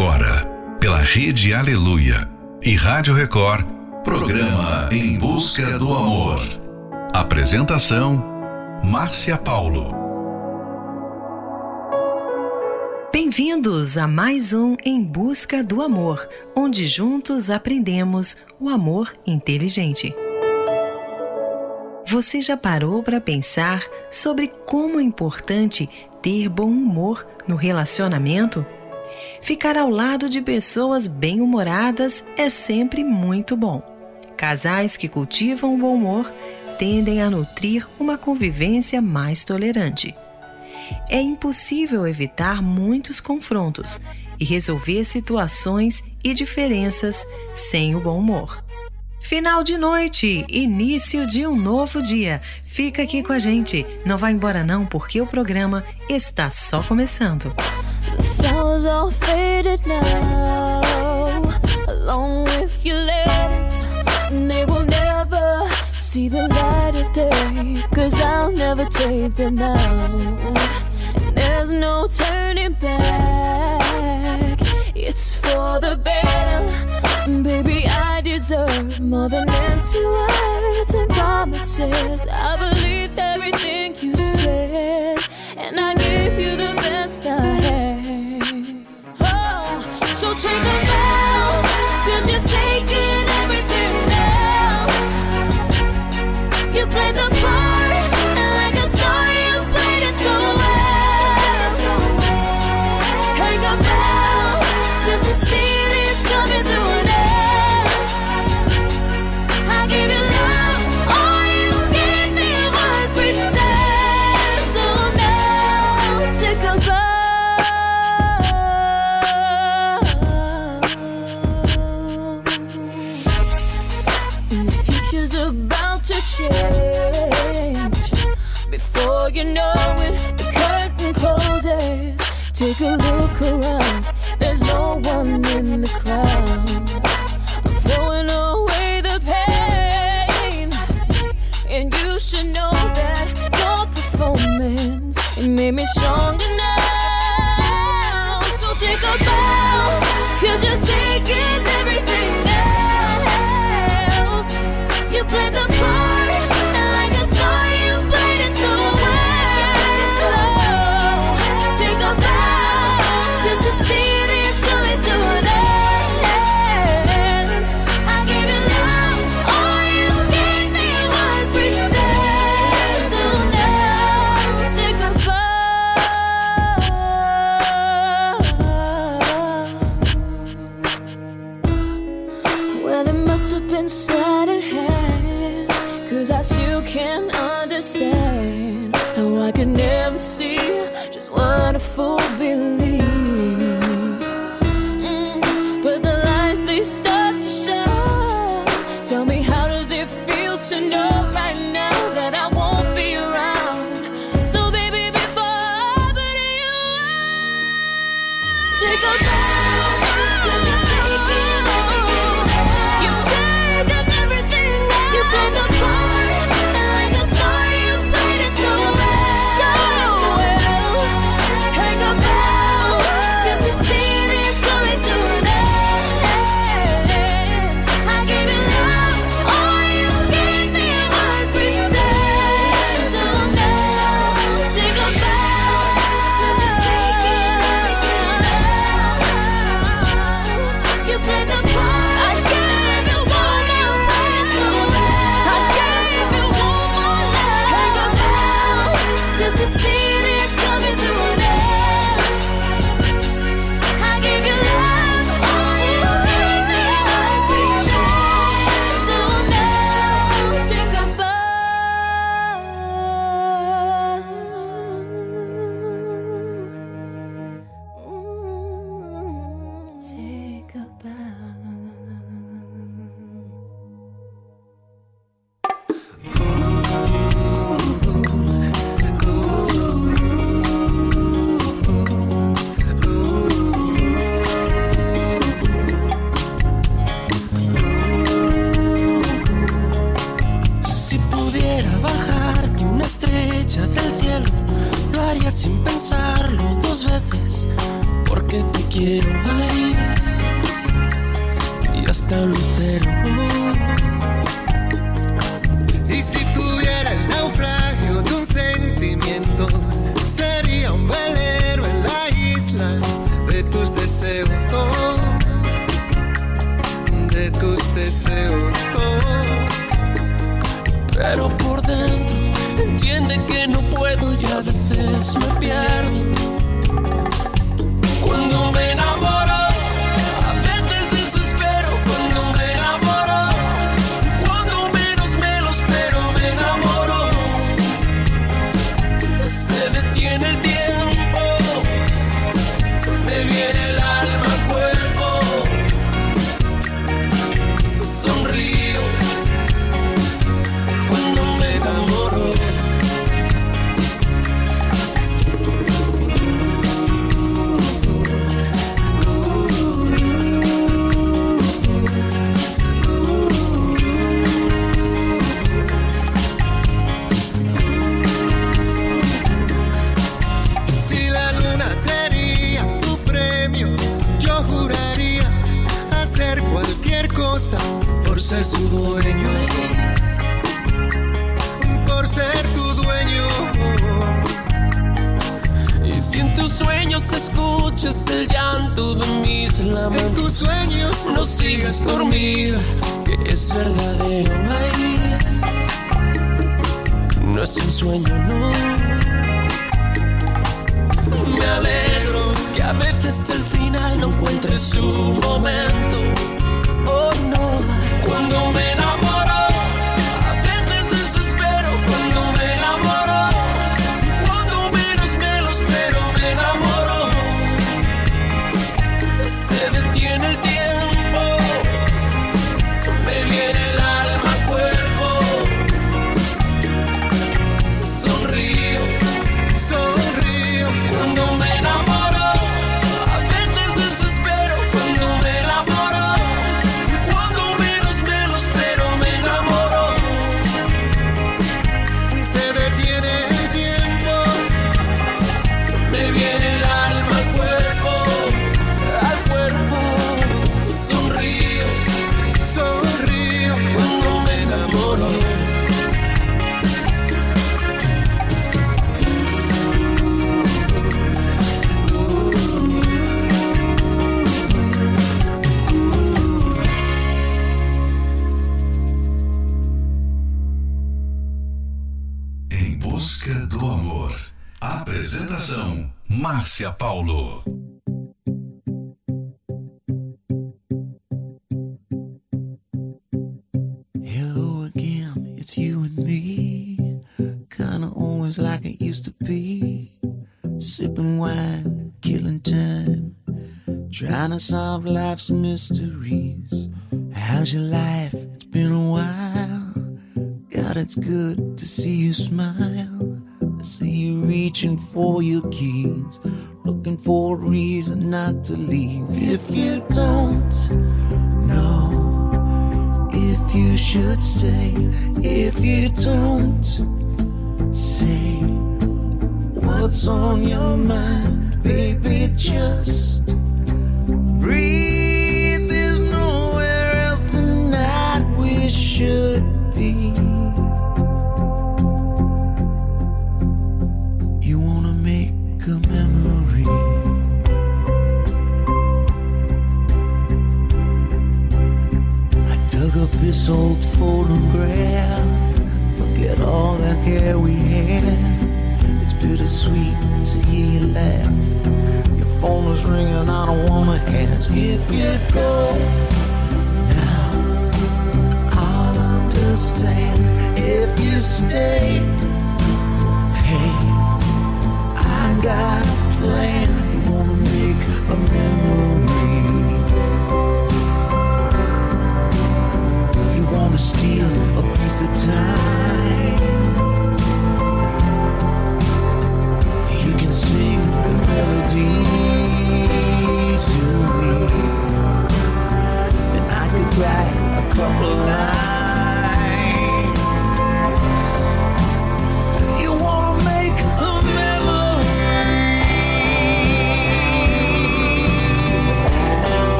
agora, pela Rede Aleluia e Rádio Record, programa Em Busca do Amor. Apresentação: Márcia Paulo. Bem-vindos a mais um Em Busca do Amor, onde juntos aprendemos o amor inteligente. Você já parou para pensar sobre como é importante ter bom humor no relacionamento? Ficar ao lado de pessoas bem-humoradas é sempre muito bom. Casais que cultivam o bom humor tendem a nutrir uma convivência mais tolerante. É impossível evitar muitos confrontos e resolver situações e diferenças sem o bom humor. Final de noite, início de um novo dia. Fica aqui com a gente. Não vá embora não, porque o programa está só começando. The flowers all faded now, along with your letters, and they will never see the light of day, cause I'll never take them now. And there's no turning back, it's for the better, baby. I deserve more than empty words and promises. I believed everything you said, and I gave you the best I had. Oh, so take a bow, cause you're taking everything else. You played the Márcia Paulo. Hello again, it's you and me. Kinda always like it used to be. Sipping wine, killing time. Trying to solve life's mysteries. How's your life? It's been a while. God, it's good to see you smile. I see you reaching for your keys looking for a reason not to leave. If you don't know if you should stay, if you don't say what's on your mind, baby, just breathe. There's nowhere else tonight we should be. Look up this old photograph. Look at all the hair we had. It's bittersweet to hear you laugh. Your phone is ringing, I don't wanna ask if you'd go. Now I'll understand if you stay.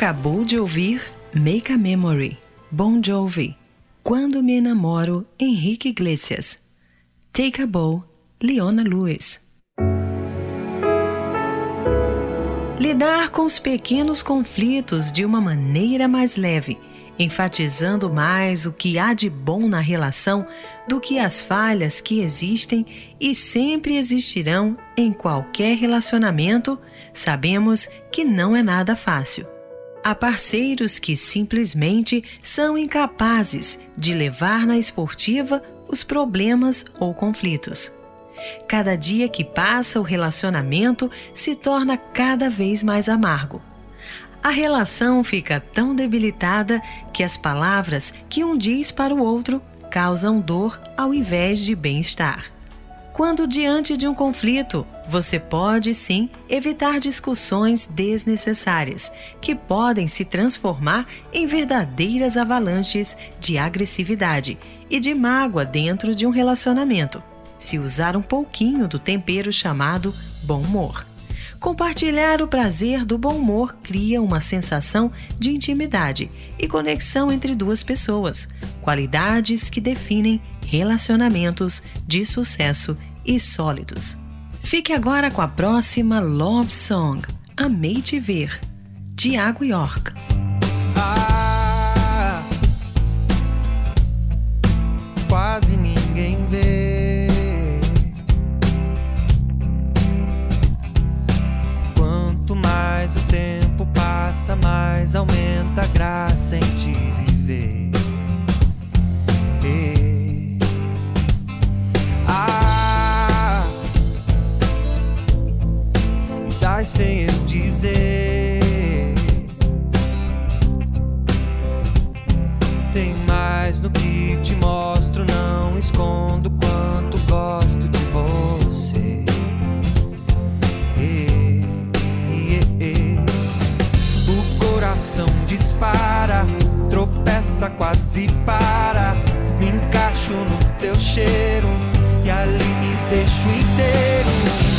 Acabou de ouvir Make a Memory, Bon Jovi, Quando Me Enamoro, Henrique Iglesias, Take a Bow, Leona Lewis. Lidar com os pequenos conflitos de uma maneira mais leve, enfatizando mais o que há de bom na relação do que as falhas que existem e sempre existirão em qualquer relacionamento sabemos que não é nada fácil. Há parceiros que simplesmente são incapazes de levar na esportiva os problemas ou conflitos. Cada dia que passa, o relacionamento se torna cada vez mais amargo. A relação fica tão debilitada que as palavras que um diz para o outro causam dor ao invés de bem-estar. Quando diante de um conflito, você pode sim evitar discussões desnecessárias, que podem se transformar em verdadeiras avalanches de agressividade e de mágoa dentro de um relacionamento, se usar um pouquinho do tempero chamado bom humor. Compartilhar o prazer do bom humor cria uma sensação de intimidade e conexão entre duas pessoas, qualidades que definem relacionamentos de sucesso e sólidos. Fique agora com a próxima Love Song, Amei Te Ver, Tiago York. Ah, quase ninguém vê. Quanto mais o tempo passa, mais aumenta a graça em te viver. Sai sem eu dizer. Tem mais no que te mostro, não escondo quanto gosto de você. O coração dispara, tropeça, quase para. Me encaixo no teu cheiro e ali me deixo inteiro.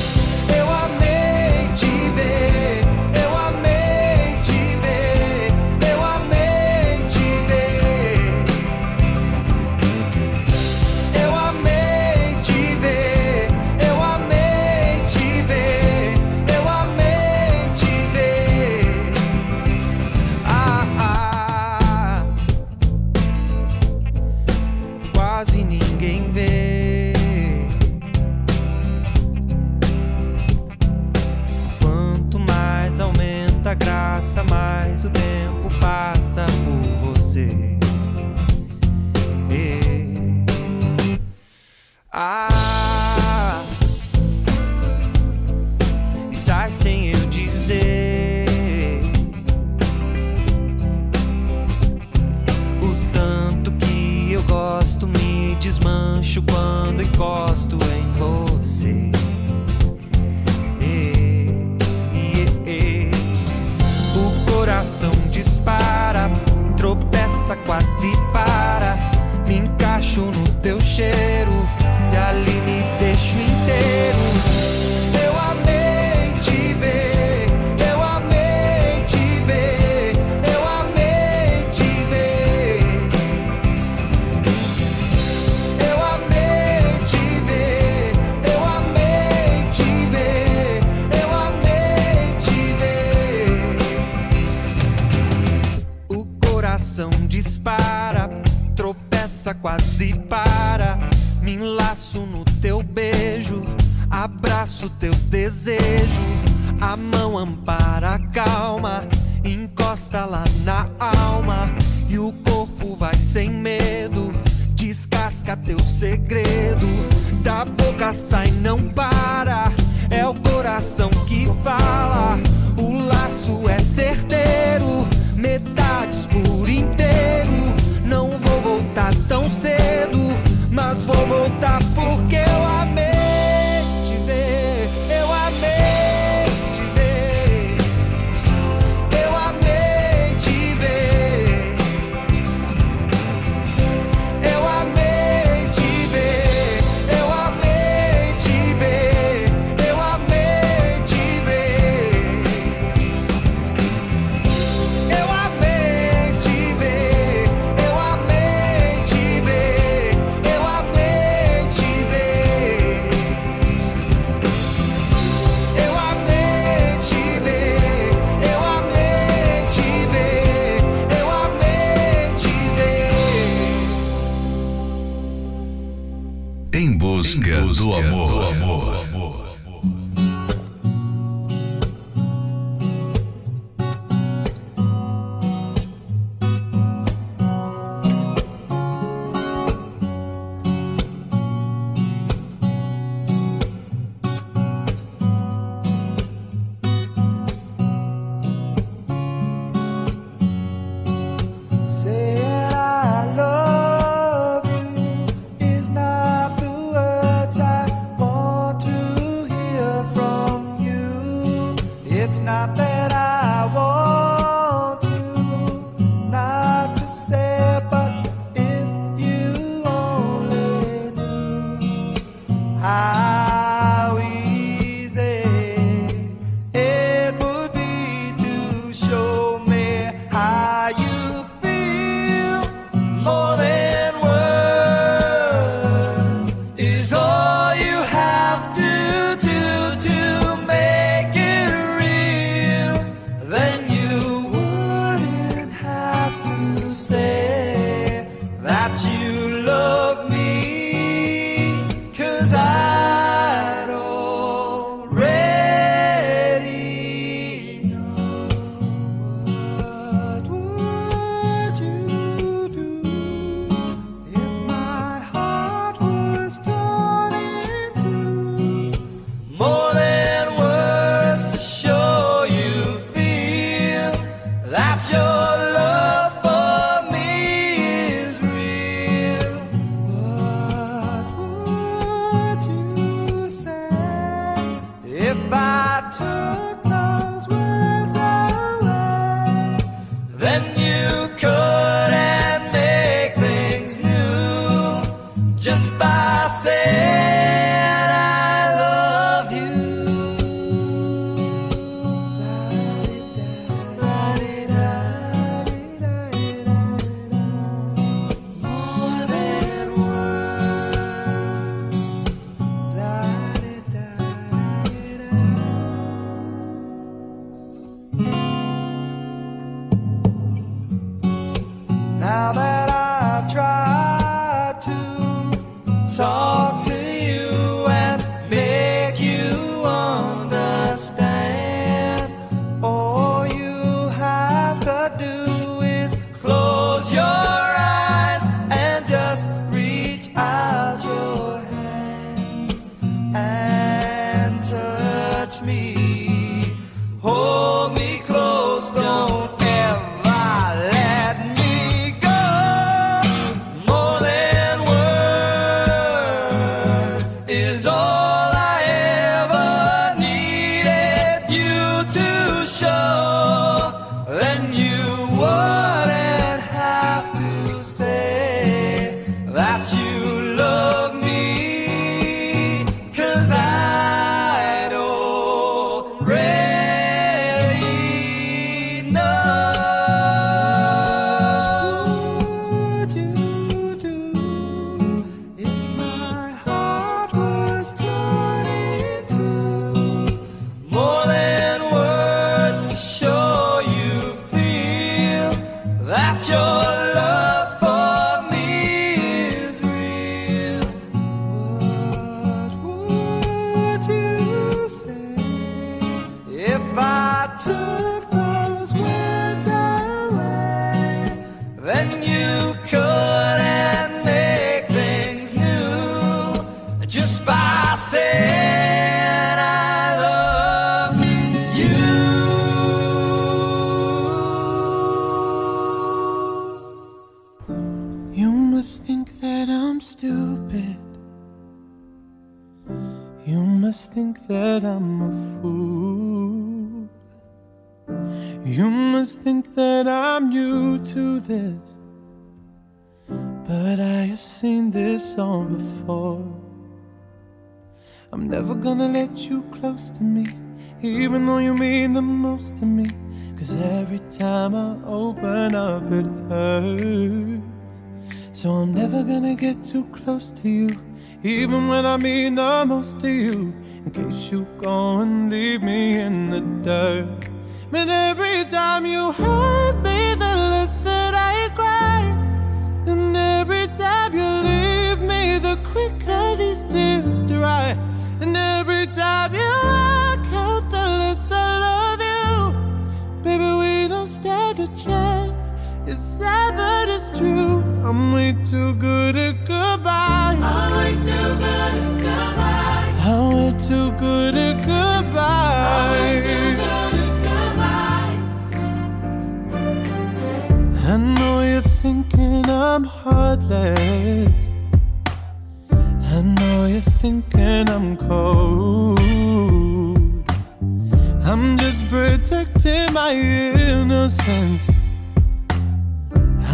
走。too close to you, even when I mean the most to you. In case you go and leave me in the dirt. But every time you hurt me, the less that I cry. And every time you leave me, the quicker these tears dry. And every time you walk out, the less I love you. Baby, we don't stand a chance. It's sad, but it's true. I'm way too good at goodbye. I'm way too good at goodbye. I'm way too good at goodbye. I know you're thinking I'm heartless. I know you're thinking I'm cold. I'm just protecting my innocence.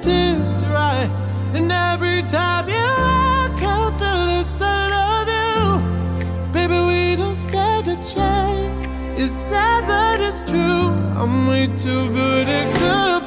tears dry. And every time you walk out, the less I love you. Baby, we don't stand a chance. It's sad, but it's true. I'm way too good at goodbye.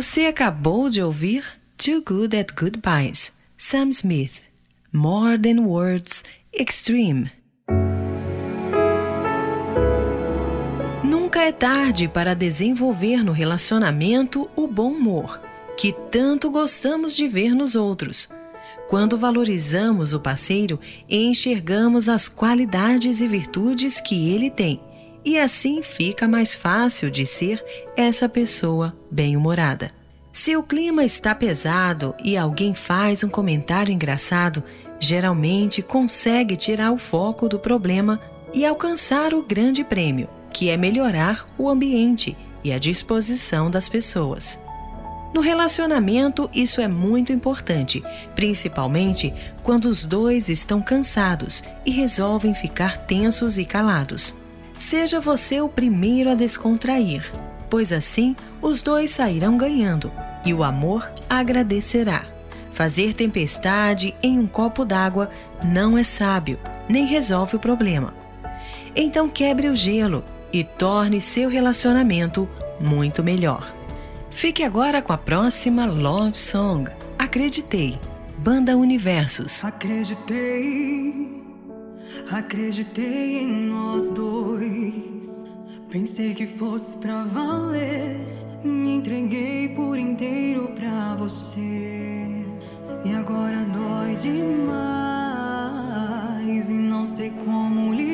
Você acabou de ouvir Too Good at Goodbyes, Sam Smith. More Than Words, Extreme. Nunca é tarde para desenvolver no relacionamento o bom humor, que tanto gostamos de ver nos outros. Quando valorizamos o parceiro, enxergamos as qualidades e virtudes que ele tem, e assim fica mais fácil de ser essa pessoa bem-humorada. Se o clima está pesado e alguém faz um comentário engraçado, geralmente consegue tirar o foco do problema e alcançar o grande prêmio, que é melhorar o ambiente e a disposição das pessoas. No relacionamento, isso é muito importante, principalmente quando os dois estão cansados e resolvem ficar tensos e calados. Seja você o primeiro a descontrair, pois assim os dois sairão ganhando e o amor agradecerá. Fazer tempestade em um copo d'água não é sábio, nem resolve o problema. Então quebre o gelo e torne seu relacionamento muito melhor. Fique agora com a próxima Love Song. Acreditei. Banda Universos. Acreditei, acreditei em nós dois. Pensei que fosse pra valer. Me entreguei por inteiro pra você. E agora dói demais. E não sei como lidar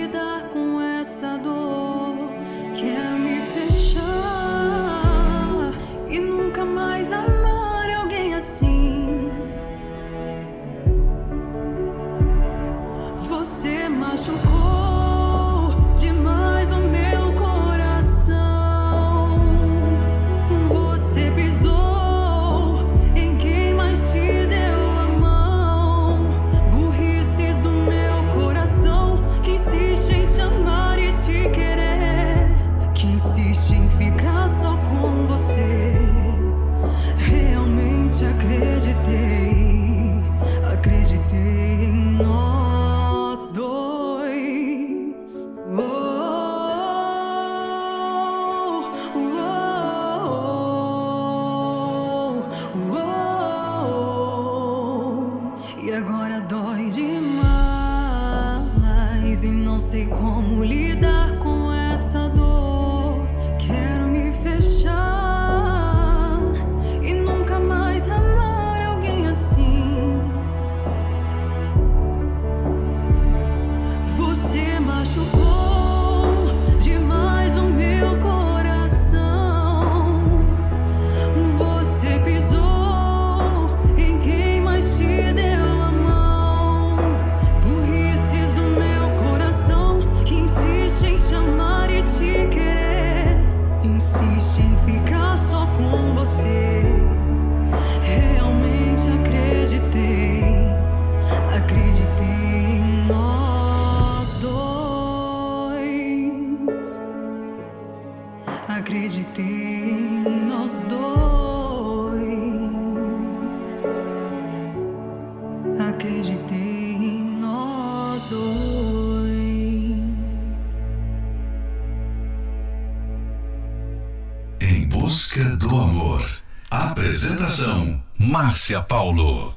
Márcia Paulo.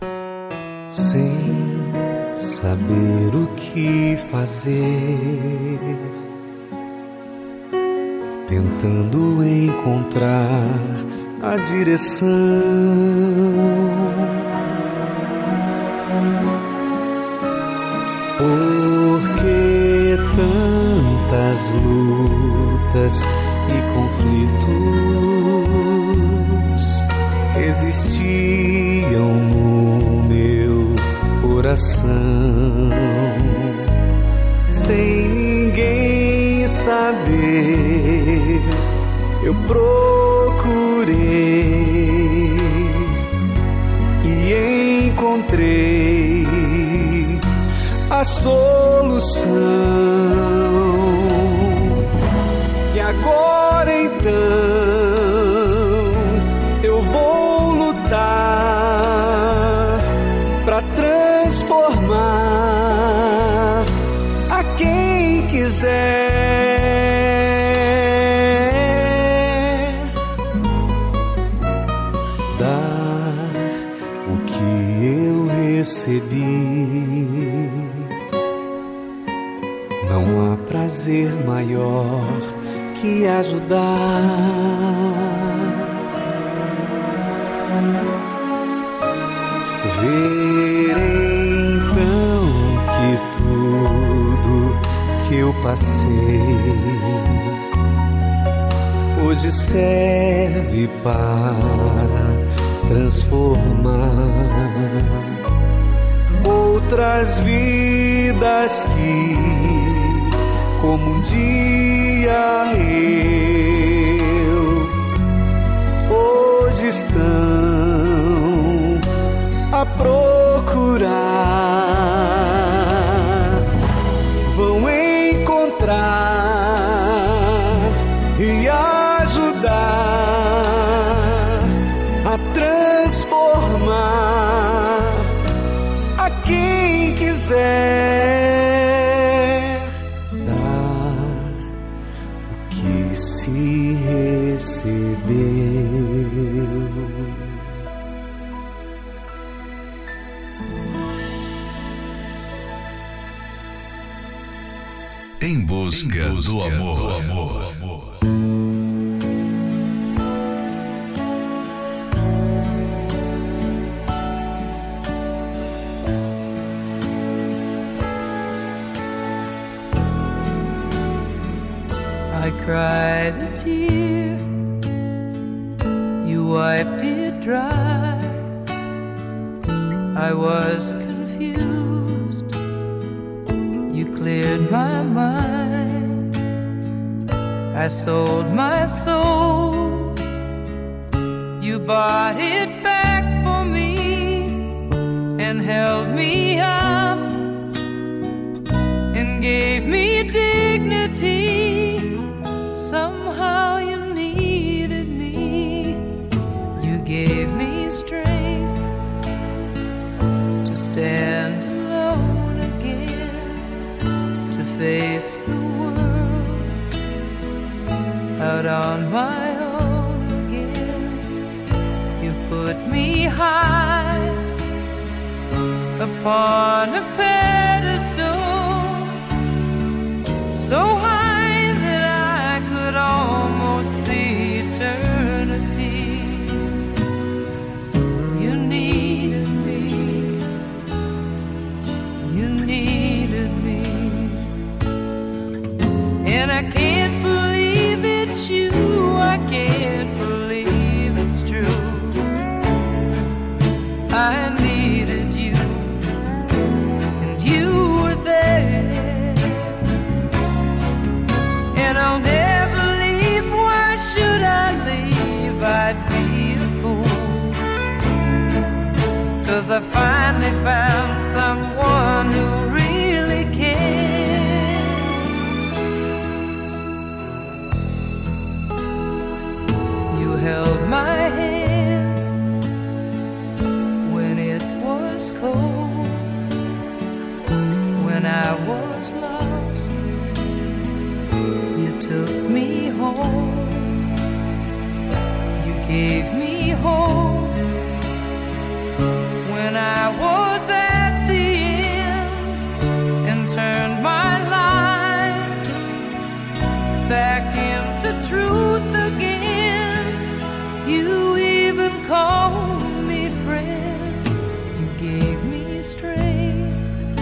sem saber o que fazer, tentando encontrar a direção. Por que tantas lutas e conflitos existiam coração sem ninguém saber? Eu procurei e encontrei a solução. E agora então quiser. Dar o que eu recebi. Não há prazer maior que ajudar. Verei passei. Hoje serve para transformar outras vidas que, como um dia eu, hoje estão a procurar, e ajudar a transformar a quem quiser Em busca, do amor. I cried a tear, you wiped it dry. I was confused, you cleared my mind. I sold my soul, you bought it back for me and held me up and gave me dignity. Somehow my own again. You put me high upon a pedestal so high that I could almost see eternity. You needed me, you needed me, and I can't Cause I finally found someone who really cares. You held my hand when it was cold, when I was lost you took me home. You gave me hope was at the end and turned my life back into truth again. You even called me friend. You gave me strength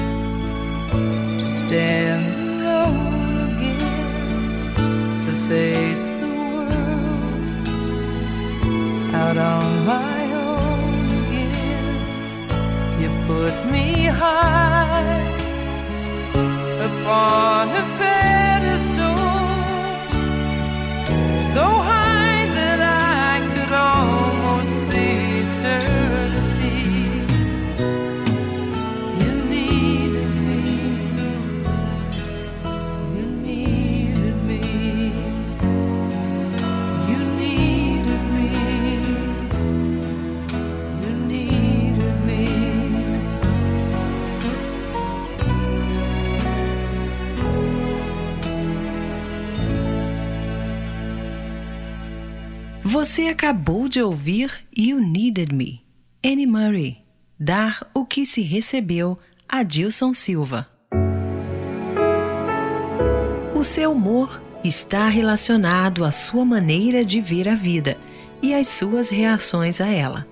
to stand alone again to face the world out on far. Você acabou de ouvir You Needed Me, Annie Murray. Dar o que se recebeu, Adilson Silva. O seu humor está relacionado à sua maneira de ver a vida e às suas reações a ela.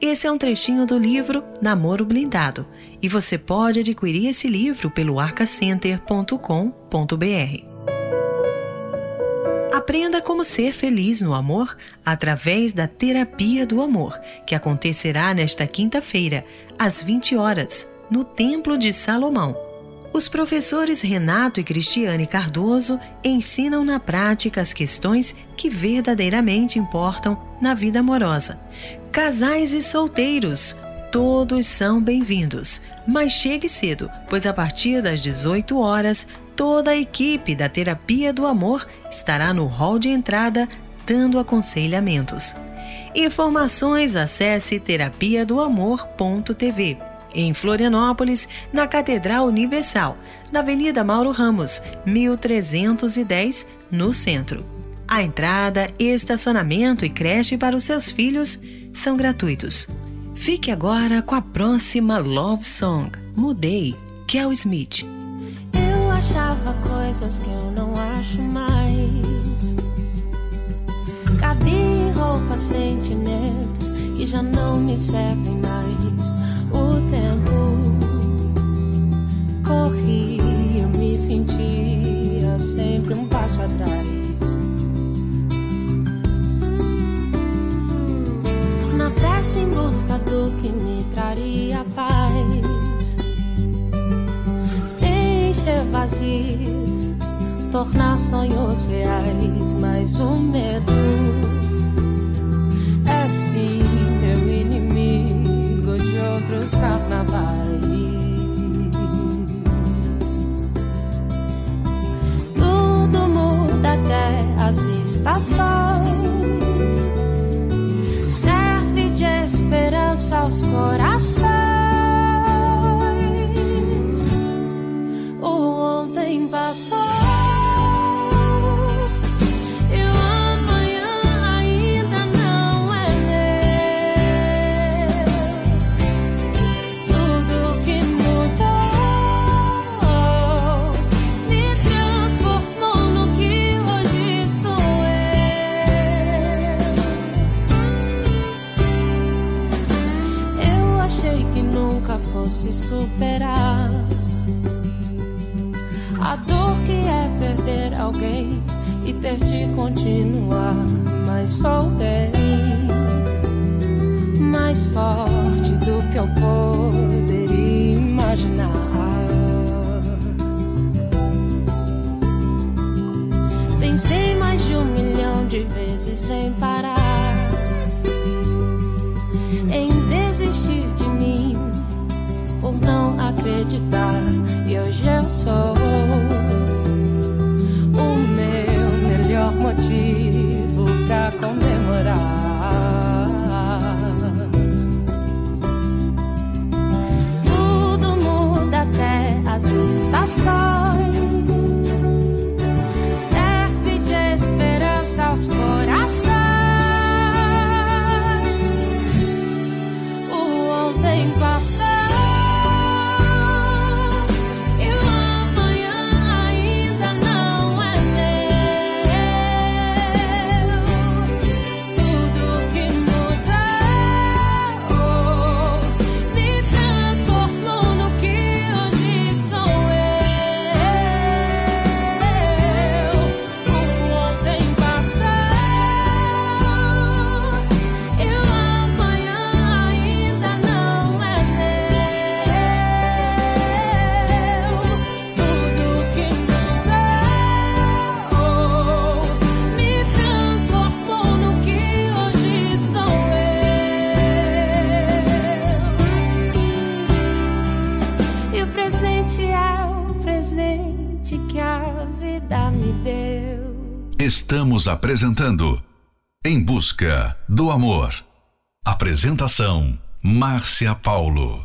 Esse é um trechinho do livro Namoro Blindado e você pode adquirir esse livro pelo arcacenter.com.br. Aprenda como ser feliz no amor através da Terapia do Amor, que acontecerá nesta quinta-feira, às 20 horas, no Templo de Salomão. Os professores Renato e Cristiane Cardoso ensinam na prática as questões que verdadeiramente importam na vida amorosa. Casais e solteiros, todos são bem-vindos, mas chegue cedo, pois a partir das 18 horas toda a equipe da Terapia do Amor estará no hall de entrada dando aconselhamentos. Informações acesse terapia do amor.tv. Em Florianópolis, na Catedral Universal, na Avenida Mauro Ramos, 1310, no centro. A entrada, estacionamento e creche para os seus filhos são gratuitos. Fique agora com a próxima Love Song, Mudei, Kel Smith. Achava coisas que eu não acho mais. Cabia em roupas, sentimentos que já não me servem mais. O tempo corria, me sentia sempre um passo atrás. Na pressa em busca do que me traria paz encher vazios, tornar sonhos reais, mas o medo é sim meu inimigo de outros carnavais. Tudo muda até as estações, serve de esperança aos corações. Ontem ter de continuar, mas só o deve. presente é o presente que a vida me deu. Estamos apresentando Em Busca do Amor. Apresentação Márcia Paulo.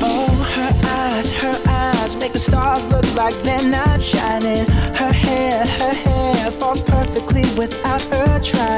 Oh, stars look like they're not shining. Her hair, her hair falls perfectly without her trying.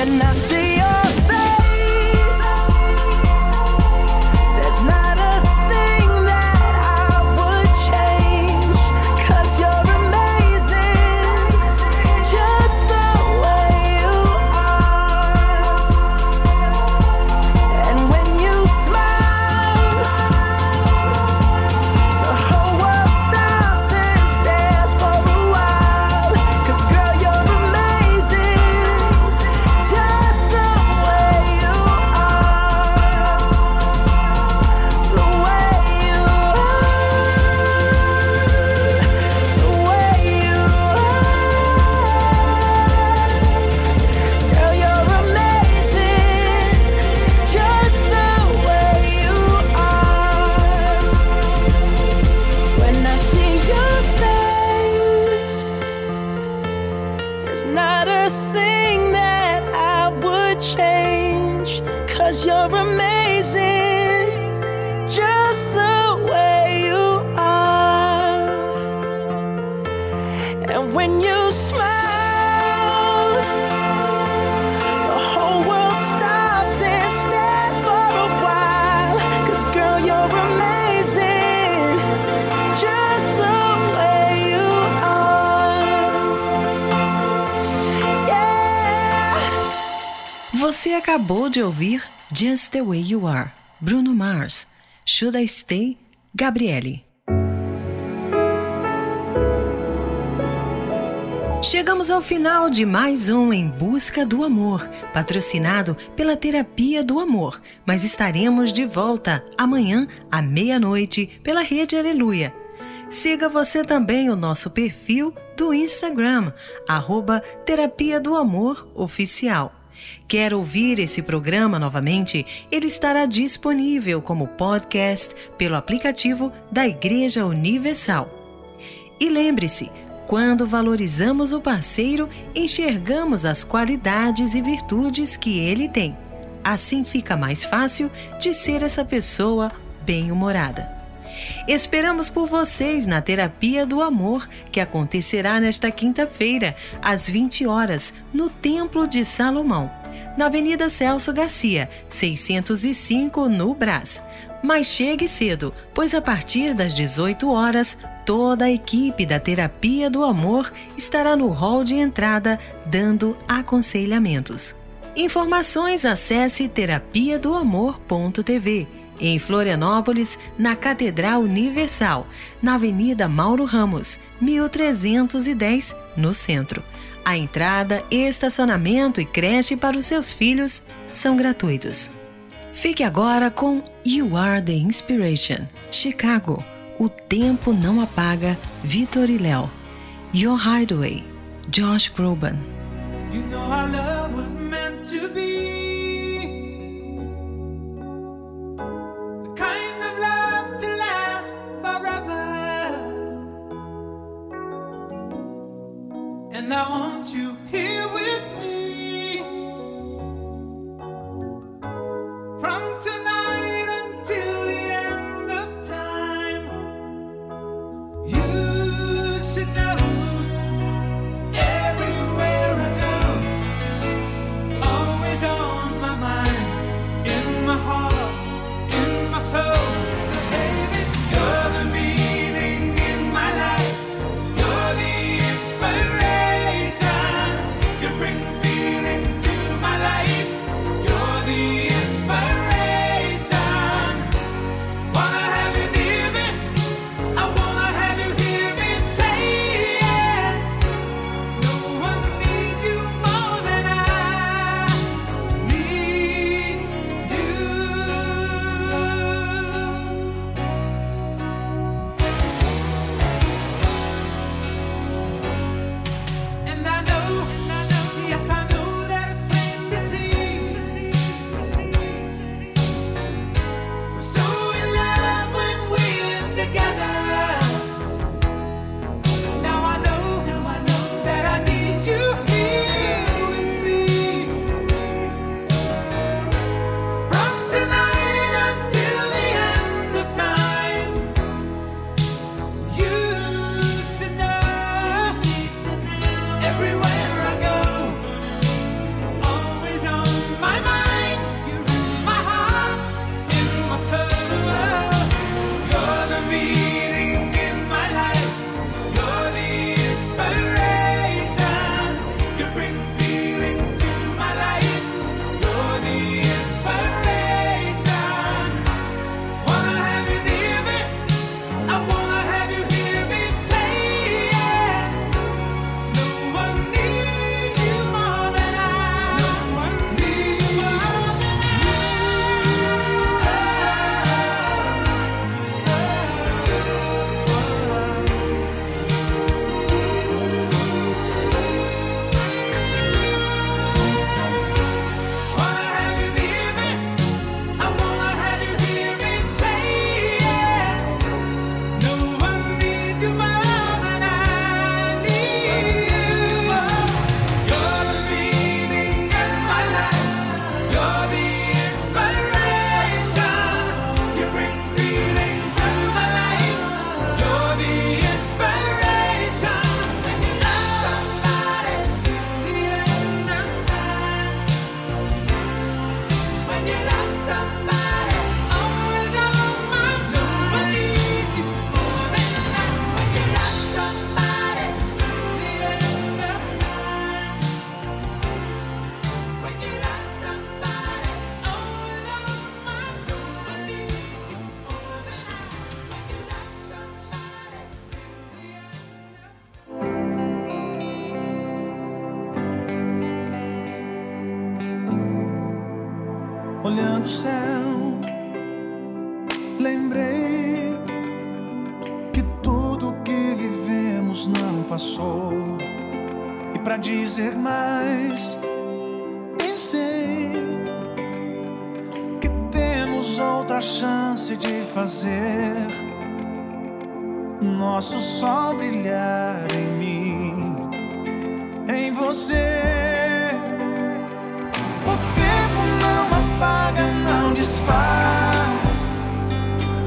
when I see Você acabou de ouvir Just the Way You Are, Bruno Mars. Should I Stay, Gabriele. Chegamos ao final de mais um Em Busca do Amor, patrocinado pela Terapia do Amor, mas estaremos de volta amanhã à meia-noite pela Rede Aleluia. Siga você também o nosso perfil do Instagram, arroba Terapia do Amor Oficial. Quer ouvir esse programa novamente? Ele estará disponível como podcast pelo aplicativo da Igreja Universal. E lembre-se, quando valorizamos o parceiro, enxergamos as qualidades e virtudes que ele tem. Assim fica mais fácil de ser essa pessoa bem-humorada. Esperamos por vocês na Terapia do Amor, que acontecerá nesta quinta-feira, às 20 horas, no Templo de Salomão, na Avenida Celso Garcia, 605, no Brás. Mas chegue cedo, pois a partir das 18 horas, toda a equipe da Terapia do Amor estará no hall de entrada dando aconselhamentos. Informações acesse terapia em Florianópolis, na Catedral Universal, na Avenida Mauro Ramos, 1310, no centro. A entrada, estacionamento e creche para os seus filhos são gratuitos. Fique agora com You Are the Inspiration, Chicago. O Tempo Não Apaga, Vitor e Léo. Your Hideaway, Josh Groban. You know and I want you. a chance de fazer nosso sol brilhar em mim, em você. O tempo não apaga, não desfaz.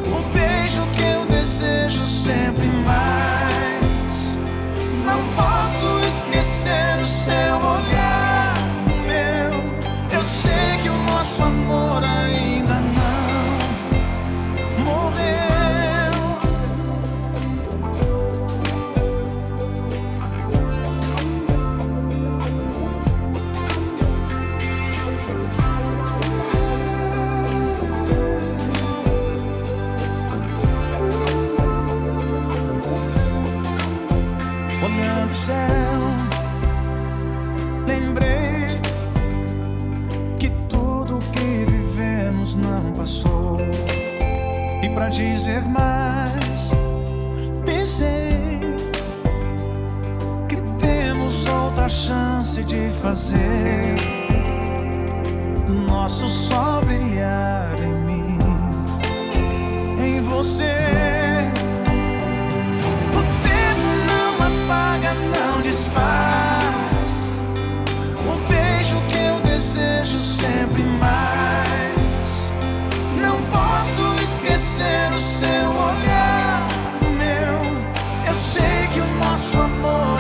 O beijo que eu desejo sempre mais. Passou. E pra dizer mais, pensei que temos outra chance de fazer nosso sol brilhar em mim, em você. O tempo não apaga, não desfaz. O beijo que eu desejo sempre mais. Posso esquecer o seu olhar, meu. Eu sei que o nosso amor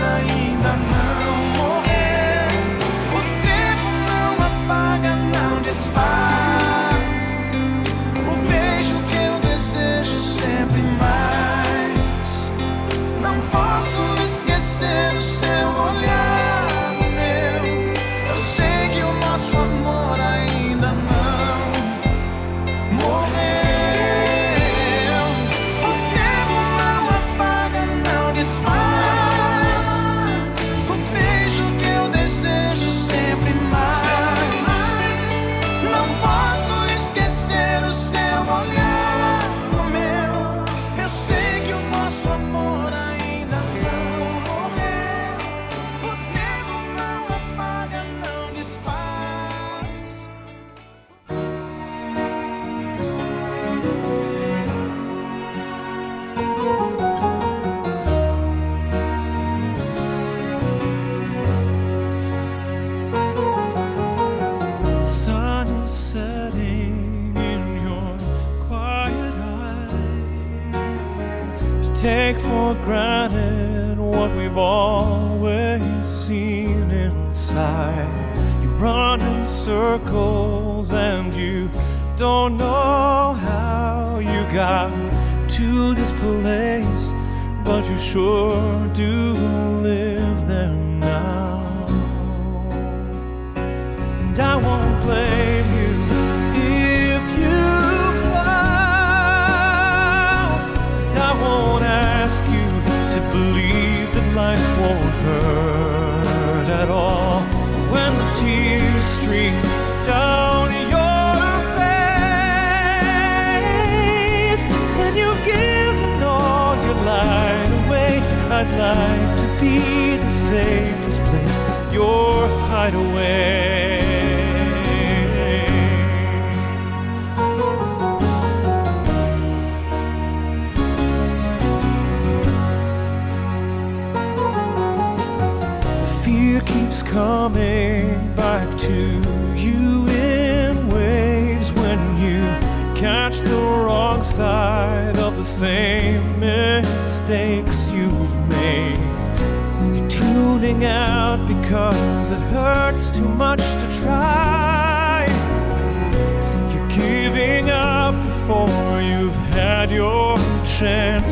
we've always seen inside. You run in circles and you don't know how you got to this place, but you sure do live there now. And I won't blame be the safest place, your hideaway. The fear keeps coming back to you in waves when you catch the wrong side of the same tuning out because it hurts too much to try. You're giving up before you've had your chance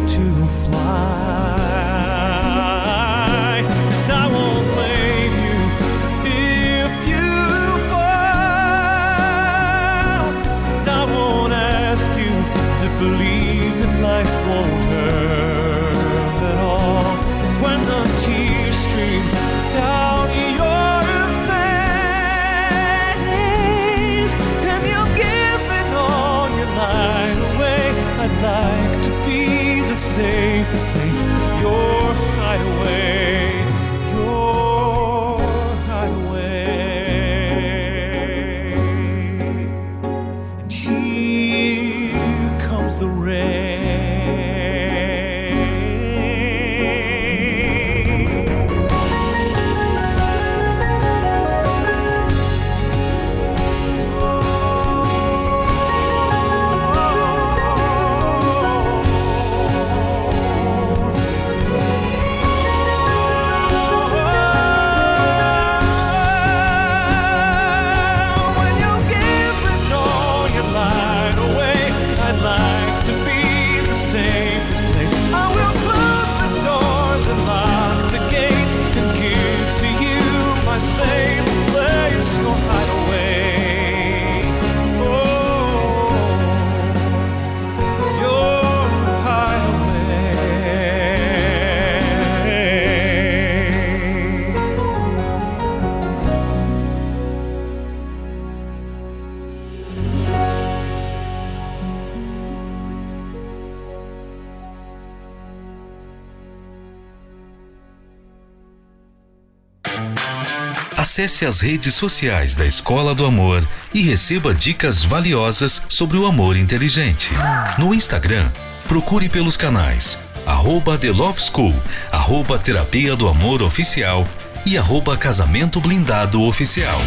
Acesse as redes sociais da Escola do Amor e receba dicas valiosas sobre o amor inteligente. No Instagram, procure pelos canais arroba The Love School, arroba Terapia do Amor Oficial e arroba Casamento Blindado Oficial.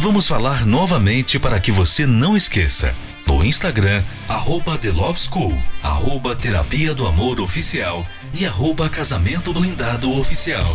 Vamos falar novamente para que você não esqueça. No Instagram, arroba The Love School, arroba Terapia do Amor Oficial e arroba Casamento Blindado Oficial.